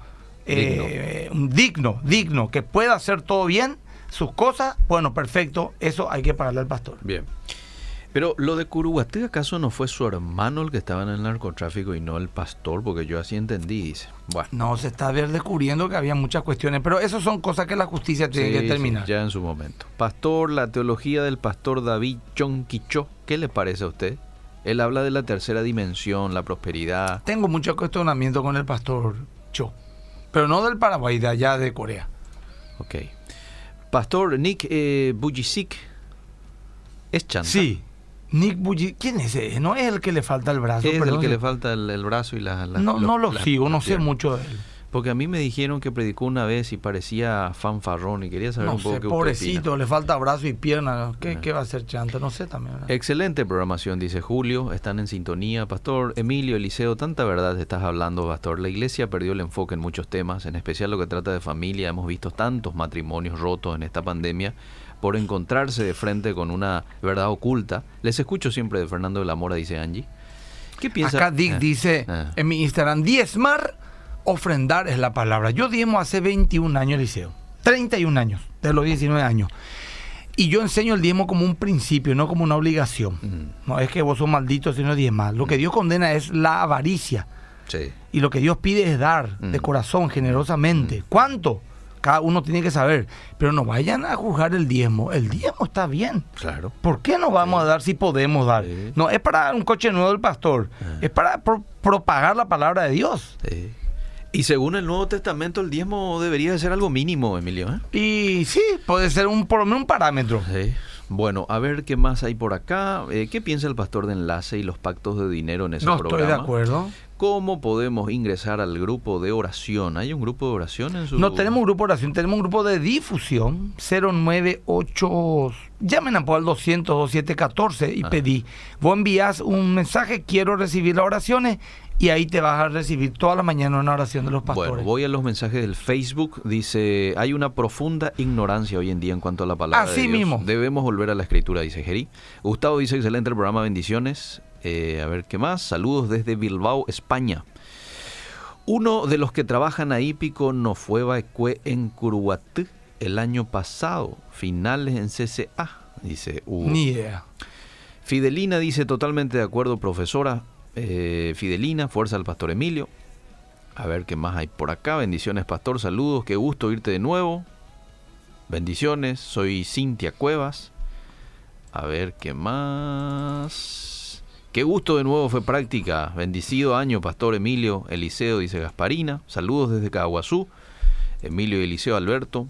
eh, digno. digno, que pueda hacer todo bien, sus cosas, bueno, perfecto, eso hay que pagarle al pastor. Bien. Pero lo de Curuguatí, ¿acaso no fue su hermano el que estaba en el narcotráfico y no el pastor? Porque yo así entendí, dice. Bueno. No, se está descubriendo que había muchas cuestiones, pero eso son cosas que la justicia tiene que determinar. ya en su momento. Pastor, la teología del pastor David Chonquicho, ¿qué le parece a usted? Él habla de la tercera dimensión, la prosperidad. Tengo mucho cuestionamiento con el pastor Cho. Pero no del Paraguay, de allá de Corea. Ok. Pastor Nick eh, Bujicic, ¿es chanta? Sí. Nick Bujicic, ¿quién es ese? No es el que le falta el brazo. Es el que le falta el, brazo y la... no, no lo sigo, no sé mucho de él. Porque a mí me dijeron que predicó una vez y parecía fanfarrón y quería saber un poco qué pobrecito, le falta brazo y pierna. ¿Qué, ¿Qué, va a hacer chanta? No sé también. Excelente programación, dice Julio. Están en sintonía. Pastor Emilio, Eliseo, tanta verdad estás hablando, Pastor. La iglesia perdió el enfoque en muchos temas, en especial lo que trata de familia. Hemos visto tantos matrimonios rotos en esta pandemia por encontrarse de frente con una verdad oculta. Les escucho siempre de Fernando de la Mora, dice Angie. ¿Qué piensa? Acá Dick ah, dice ah. en mi Instagram, diezmar ofrendar es la palabra. Yo diezmo hace 21 años, Liceo. 31 años, de los 19 años. Y yo enseño el diezmo como un principio, no como una obligación. Mm. No es que vos sos maldito si no diezmas. Lo que Dios condena es la avaricia. Sí. Y lo que Dios pide es dar de mm. corazón, generosamente. Mm. ¿Cuánto? Cada uno tiene que saber. Pero no vayan a juzgar el diezmo. El diezmo está bien. Claro. ¿Por qué no vamos a dar si podemos dar? No es para un coche nuevo del pastor. Ah. Es para propagar la palabra de Dios. Sí. Y según el Nuevo Testamento, el diezmo debería de ser algo mínimo, Emilio. ¿eh? Y sí, puede ser un, por lo menos un parámetro. Bueno, a ver qué más hay por acá. Eh, ¿Qué piensa el pastor de enlace y los pactos de dinero en ese programa? No estoy de acuerdo. ¿Cómo podemos ingresar al grupo de oración? ¿Hay un grupo de oración en su...? No tenemos un grupo de oración, tenemos un grupo de difusión 098... Llamen a al 200 2714 y ah. pedí. Vos envías un mensaje, quiero recibir las oraciones y ahí te vas a recibir toda la mañana una oración de los pastores. Bueno, voy a los mensajes del Facebook. Dice, hay una profunda ignorancia hoy en día en cuanto a la palabra Así de Dios. mismo. Debemos volver a la escritura, dice Geri. Gustavo dice, excelente el programa, bendiciones. Eh, a ver, ¿qué más? Saludos desde Bilbao, España. Uno de los que trabajan ahí, Pico no fue en Curuguatí el año pasado, finales en CCA, dice Hugo. Ni idea. Fidelina dice, totalmente de acuerdo, profesora. Eh, Fidelina, fuerza al pastor Emilio. A ver qué más hay por acá. Bendiciones, pastor. Saludos. Qué gusto irte de nuevo. Bendiciones. Soy Cintia Cuevas. A ver qué más. Qué gusto de nuevo fue práctica. Bendecido año, Pastor Emilio Eliseo, dice Gasparina. Saludos desde Caguazú. Emilio Eliseo Alberto.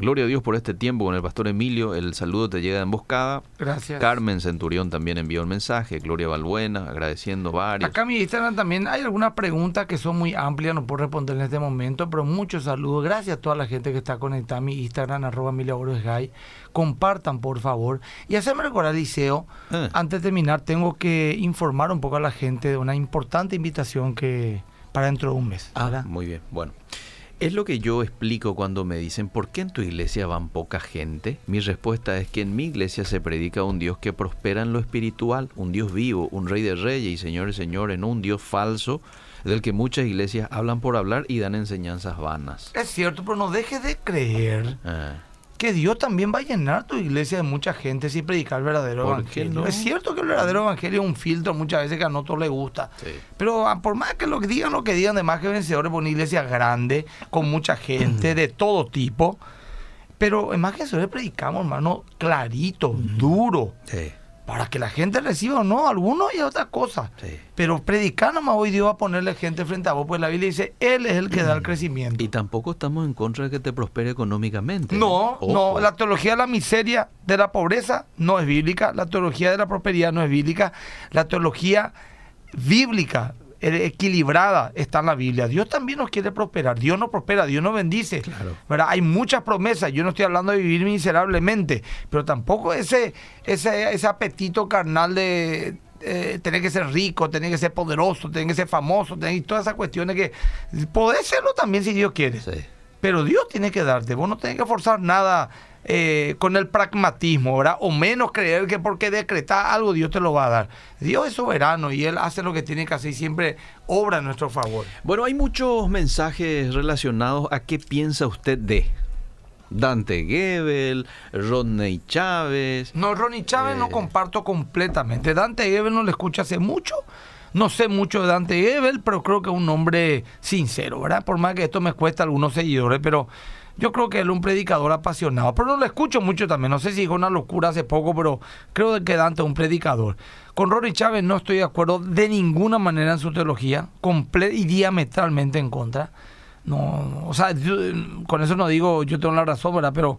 Gloria a Dios por este tiempo con el pastor Emilio. El saludo te llega de emboscada. Gracias. Carmen Centurión también envió un mensaje. Gloria Balbuena, agradeciendo varios. Acá en mi Instagram también hay algunas preguntas que son muy amplias, no puedo responder en este momento, pero muchos saludos. Gracias a toda la gente que está conectada a mi Instagram, arroba Gay. Compartan, por favor. Y hacerme recordar, Liceo, Eh. antes de terminar, tengo que informar un poco a la gente de una importante invitación que para dentro de un mes. Ah, muy bien. Bueno, es lo que yo explico cuando me dicen, ¿por qué en tu iglesia van poca gente? Mi respuesta es que en mi iglesia se predica un Dios que prospera en lo espiritual, un Dios vivo, un rey de reyes y señores y señores, no un Dios falso del que muchas iglesias hablan por hablar y dan enseñanzas vanas. Es cierto, pero no dejes de creer Ah, que Dios también va a llenar tu iglesia de mucha gente si predicar el verdadero ¿Por qué evangelio. no? Es cierto que el verdadero evangelio es un filtro muchas veces que a no todos les gusta. sí. Pero ah, por más que lo que digan, lo que digan de más que vencedores, por una iglesia grande, con mucha gente de todo tipo. Pero en más que vencedores predicamos, hermano, clarito, duro, Sí, para que la gente reciba o no, algunos y otra cosa. sí. Pero predicar nomás hoy Dios va a ponerle gente frente a vos, pues la Biblia dice, Él es el que da el crecimiento. Y tampoco estamos en contra de que te prospere económicamente. No, Ojo. no, la teología de la miseria, de la pobreza, no es bíblica. La teología de la prosperidad no es bíblica. La teología bíblica, equilibrada, está en la Biblia. Dios también nos quiere prosperar. Dios nos prospera, Dios nos bendice. Claro. ¿verdad? Hay muchas promesas. Yo no estoy hablando de vivir miserablemente, pero tampoco ese, ese, ese apetito carnal de eh, tener que ser rico, tener que ser poderoso, tener que ser famoso, tener todas esas cuestiones que podés serlo también si Dios quiere. Sí. Pero Dios tiene que darte, vos no tenés que forzar nada eh, con el pragmatismo, ¿verdad? O menos creer que porque decretar algo Dios te lo va a dar. Dios es soberano y Él hace lo que tiene que hacer y siempre obra a nuestro favor. Bueno, hay muchos mensajes relacionados a qué piensa usted de Dante Gebel, Rodney Chávez. No, Ronnie Chávez Eh. no comparto completamente. Dante Gebel no le escucho hace mucho. No sé mucho de Dante Gebel, pero creo que es un hombre sincero, ¿verdad? Por más que esto me cuesta algunos seguidores, pero yo creo que él es un predicador apasionado. Pero no lo escucho mucho también. No sé si dijo una locura hace poco, pero creo que Dante es un predicador. Con Ronnie Chávez no estoy de acuerdo de ninguna manera en su teología, comple y diametralmente en contra. No, o sea, yo, con eso no digo yo tengo la razón, ¿verdad? Pero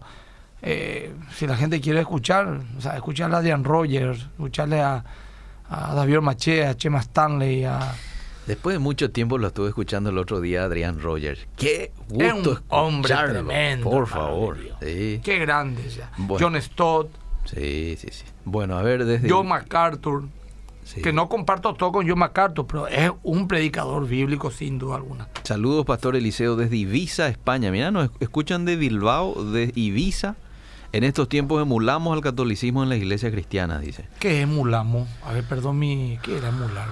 eh, si la gente quiere escuchar, o sea, escucharle a Diane Rogers, escucharle a, a David Maché, a Chema Stanley, a... Después de mucho tiempo lo estuve escuchando el otro día Adrián Rogers. Qué Es gusto un hombre tremendo, Por favor. Sí, Qué grandes ya. Bueno. John Stott, sí, sí, sí. Bueno, a ver, desde... John MacArthur, Sí. que no comparto todo con John MacArthur, pero es un predicador bíblico sin duda alguna. Saludos, Pastor Eliseo, desde Ibiza, España. Mira, nos escuchan de Bilbao, de Ibiza. En estos tiempos emulamos al catolicismo en las iglesias cristianas, dice. ¿Qué es mulamo? A ver, perdón mi... ¿Qué era mular?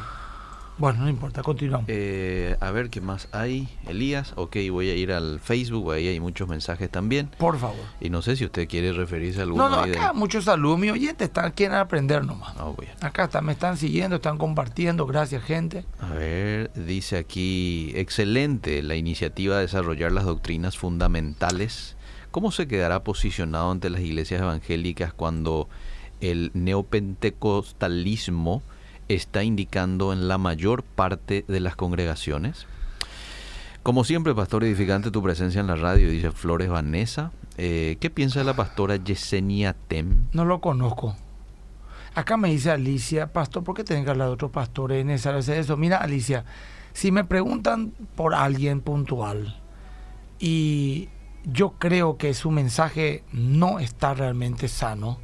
Bueno, no importa, continuamos. Eh, a ver qué más hay. Elías, ok, voy a ir al Facebook, ahí hay muchos mensajes también. Por favor. Y no sé si usted quiere referirse a alguno No, no, de- acá muchos saludos. Mi oyente están, quieren aprender nomás. Bien. Acá está, me están siguiendo, están compartiendo. Gracias, gente. A ver, dice aquí, excelente la iniciativa de desarrollar las doctrinas fundamentales. ¿Cómo se quedará posicionado ante las iglesias evangélicas cuando el neopentecostalismo está indicando en la mayor parte de las congregaciones? Como siempre, pastor edificante, tu presencia en la radio, dice Flores Vanessa. Eh, ¿Qué piensa de la pastora Yesenia Tem? No lo conozco. Acá me dice Alicia, pastor, ¿por qué tienen que hablar de otros pastores? Es eso. Mira, Alicia, si me preguntan por alguien puntual y yo creo que su mensaje no está realmente sano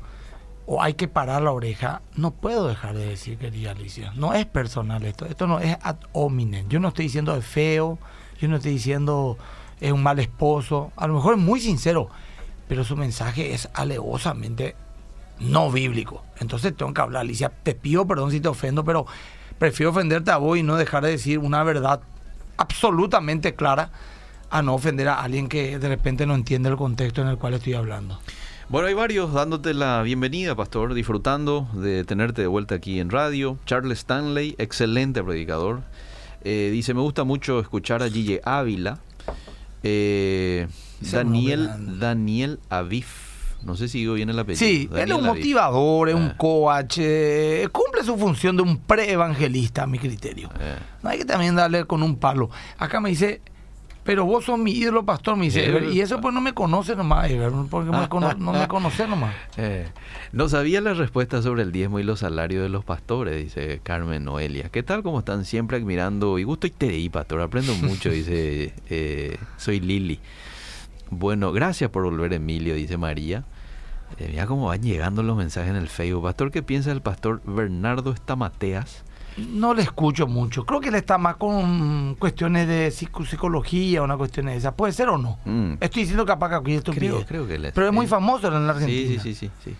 o hay que parar la oreja, no puedo dejar de decir, querida Alicia. No es personal esto, esto no es ad hominem. Yo no estoy diciendo es feo, yo no estoy diciendo es un mal esposo, a lo mejor es muy sincero, pero su mensaje es alevosamente no bíblico. Entonces tengo que hablar, Alicia, te pido perdón si te ofendo, pero prefiero ofenderte a vos y no dejar de decir una verdad absolutamente clara a no ofender a alguien que de repente no entiende el contexto en el cual estoy hablando. Bueno, hay varios dándote la bienvenida, pastor, disfrutando de tenerte de vuelta aquí en radio. Charles Stanley, excelente predicador. Eh, dice, me gusta mucho escuchar a Gille Ávila. Eh, Daniel, Daniel Avif. No sé si digo bien el apellido. Sí, él es un motivador, es un ah. coach, eh, cumple su función de un pre-evangelista, a mi criterio. Eh. No hay que también darle con un palo. Acá me dice, pero vos sos mi ídolo pastor, me dice, y eso pues no me conoce nomás, porque no me conoce nomás. <laughs> Eh, no sabía la respuesta sobre el diezmo y los salarios de los pastores, dice Carmen Noelia. ¿Qué tal? ¿Cómo están? Siempre admirando, y gusto y te pastor, aprendo mucho, <laughs> dice, eh, soy Lili. Bueno, gracias por volver, Emilio, dice María. Eh, mira cómo van llegando los mensajes en el Facebook. Pastor, ¿qué piensa el pastor Bernardo Estamateas? No le escucho mucho. Creo que él está más con cuestiones de psicología, una cuestión de esa. ¿Puede ser o no? Mm. Estoy diciendo capaz que aquí estoy creo, creo que él es. Pero es muy famoso en la Argentina. Sí, sí, sí, sí.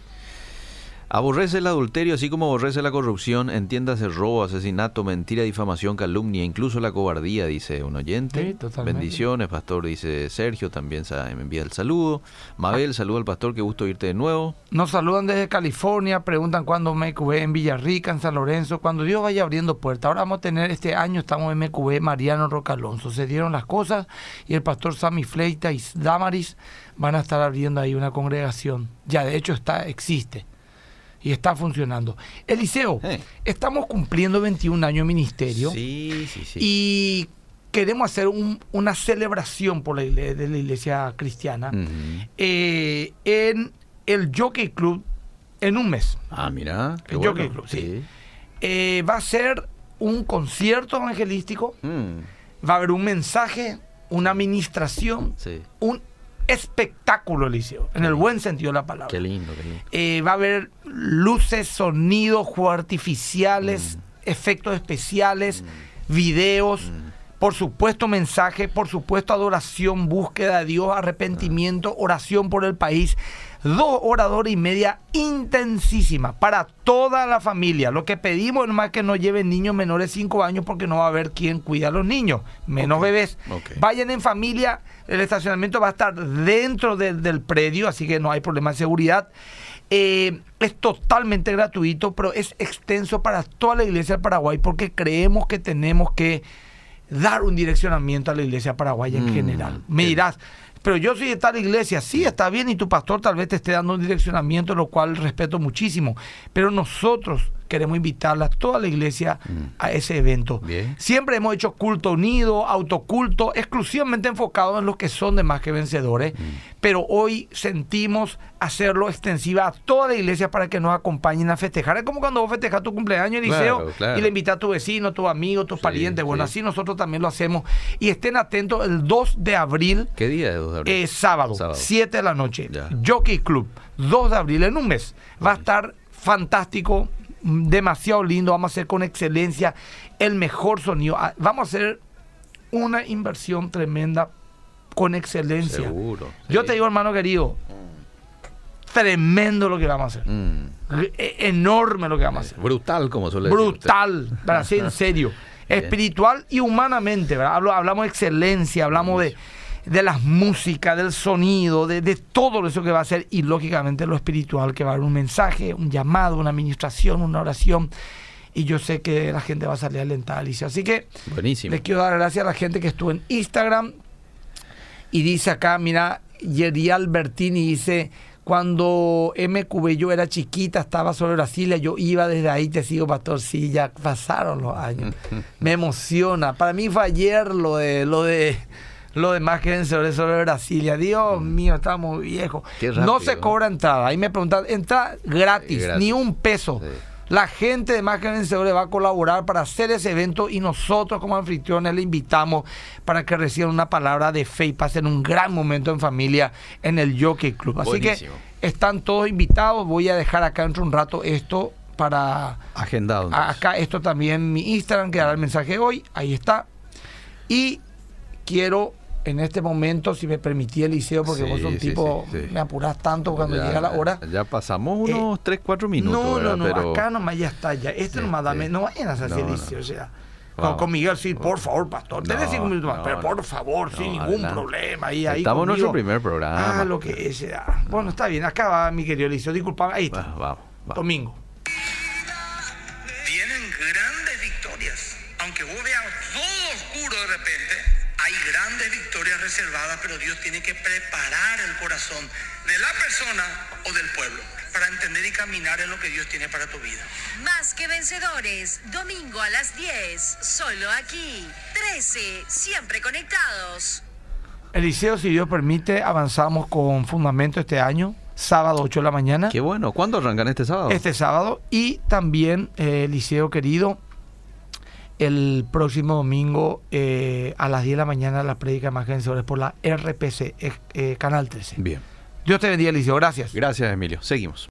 Aborrece el adulterio, así como aborrece la corrupción, entiéndase robo, asesinato, mentira, difamación, calumnia, incluso la cobardía, dice un oyente. Bendiciones, pastor, dice Sergio, también me envía el saludo. Mabel, saludo al pastor, qué gusto irte de nuevo. Nos saludan desde California, preguntan cuándo MQB en Villarrica, en San Lorenzo, cuando Dios vaya abriendo puertas. Ahora vamos a tener, este año estamos en MQB Mariano Rocalonso. Se dieron las cosas y el pastor Sammy Fleita y Damaris van a estar abriendo ahí una congregación. Ya de hecho está, existe y está funcionando. Eliseo, estamos cumpliendo 21 años de ministerio sí, sí, sí. y queremos hacer una celebración por la iglesia, de la iglesia cristiana eh, en el Jockey Club en un mes. Ah, mira. el Jockey Club, sí. Eh, va a ser un concierto evangelístico, mm. va a haber un mensaje, una administración, un espectáculo, Eliseo, en el buen sentido de la palabra. Qué lindo, qué lindo. Eh, va a haber luces, sonidos, juegos artificiales, mm. efectos especiales, mm. videos. Mm. Por supuesto, mensaje, por supuesto, adoración, búsqueda de Dios, arrepentimiento, oración por el país dos horas, y media intensísima para toda la familia. Lo que pedimos es más que no lleven niños menores de 5 años porque no va a haber quien cuida a los niños, menos bebés. Vayan en familia, el estacionamiento va a estar dentro del predio, así que no hay problema de seguridad. Eh, es totalmente gratuito, pero es extenso para toda la iglesia del Paraguay porque creemos que tenemos que dar un direccionamiento a la iglesia paraguaya en mm, general. Me dirás, pero yo soy de tal iglesia, sí, está bien, y tu pastor tal vez te esté dando un direccionamiento, lo cual respeto muchísimo. Pero nosotros queremos invitarla a toda la iglesia mm. a ese evento. Siempre hemos hecho culto unido, autoculto, exclusivamente enfocado en los que son de más que vencedores, mm. pero hoy sentimos hacerlo extensiva a toda la iglesia para que nos acompañen a festejar. Es como cuando vos festejas tu cumpleaños, Eliseo, y le invitas a tu vecino, tu amigo, tus parientes. Bueno, así nosotros también lo hacemos. Y estén atentos el 2 de abril. ¿Qué día es 2 de abril? Es sábado, 7 de la noche. Jockey Club, 2 de abril, en un mes. Va a estar fantástico demasiado lindo, vamos a hacer con excelencia el mejor sonido. Ah, vamos a hacer una inversión tremenda con excelencia. Seguro. Yo te digo, hermano querido, tremendo lo que vamos a hacer. Mm. E, enorme lo que vamos a hacer. Brutal, como suele Brutal, para ser en <laughs> serio. Espiritual y humanamente, Hablamos de excelencia, hablamos de de las músicas, del sonido, de, todo eso que va a ser y lógicamente lo espiritual, que va a haber un mensaje, un llamado, una administración, una oración. Y yo sé que la gente va a salir alentada, Alicia. Así que Buenísimo. le quiero dar gracias a la gente que estuvo en Instagram. Y dice acá, mira, Yeri Albertini dice, cuando MQB yo era chiquita, estaba sobre Brasilia, yo iba desde ahí, te sigo, pastor, sí, ya pasaron los años. <laughs> Me emociona. Para mí fue ayer lo de, lo de lo demás que sobre, sobre Brasilia. Dios mm. mío, estamos viejos. No se cobra entrada. Ahí me preguntan, entrada gratis, ni un peso. La gente de Más que Vencedores va a colaborar para hacer ese evento y nosotros como anfitriones le invitamos para que reciban una palabra de fe y pasen un gran momento en familia en el Jockey Club. Así que están todos invitados. Voy a dejar acá dentro un rato esto para... Agendado. Acá esto también mi Instagram que dará el mensaje hoy. Ahí está. Y quiero en este momento, si me permití, Eliseo, porque vos sos un tipo, me apuras tanto cuando llega la hora. Ya pasamos unos 3, eh, 4 minutos. No, no, no, Pero... acá nomás ya está, ya. Este nomás dame, no vayan a hacer Eliseo, o sea. Con, Miguel, sí, por favor, pastor. Tenés cinco minutos más, pero por favor, sin ningún problema. Ahí, ahí Estamos en nuestro primer programa. Ah, lo que sea. Bueno, está bien, acá va mi querido Eliseo, disculpame, ahí está. vamos, vamos. Domingo. Reservadas, pero Dios tiene que preparar el corazón de la persona o del pueblo para entender y caminar en lo que Dios tiene para tu vida. Más que vencedores, domingo a las 10, solo aquí. 13, siempre conectados. Eliseo, si Dios permite, avanzamos con fundamento este año, sábado 8 de la mañana. Qué bueno. ¿Cuándo arrancan este sábado? Este sábado. Y también, eh, Eliseo querido, el próximo domingo eh, a las 10 de la mañana la prédica más vencedores por la RPC, eh, eh, Canal 13. Bien. Dios te bendiga, Eliseo. Gracias. Gracias, Emilio. Seguimos.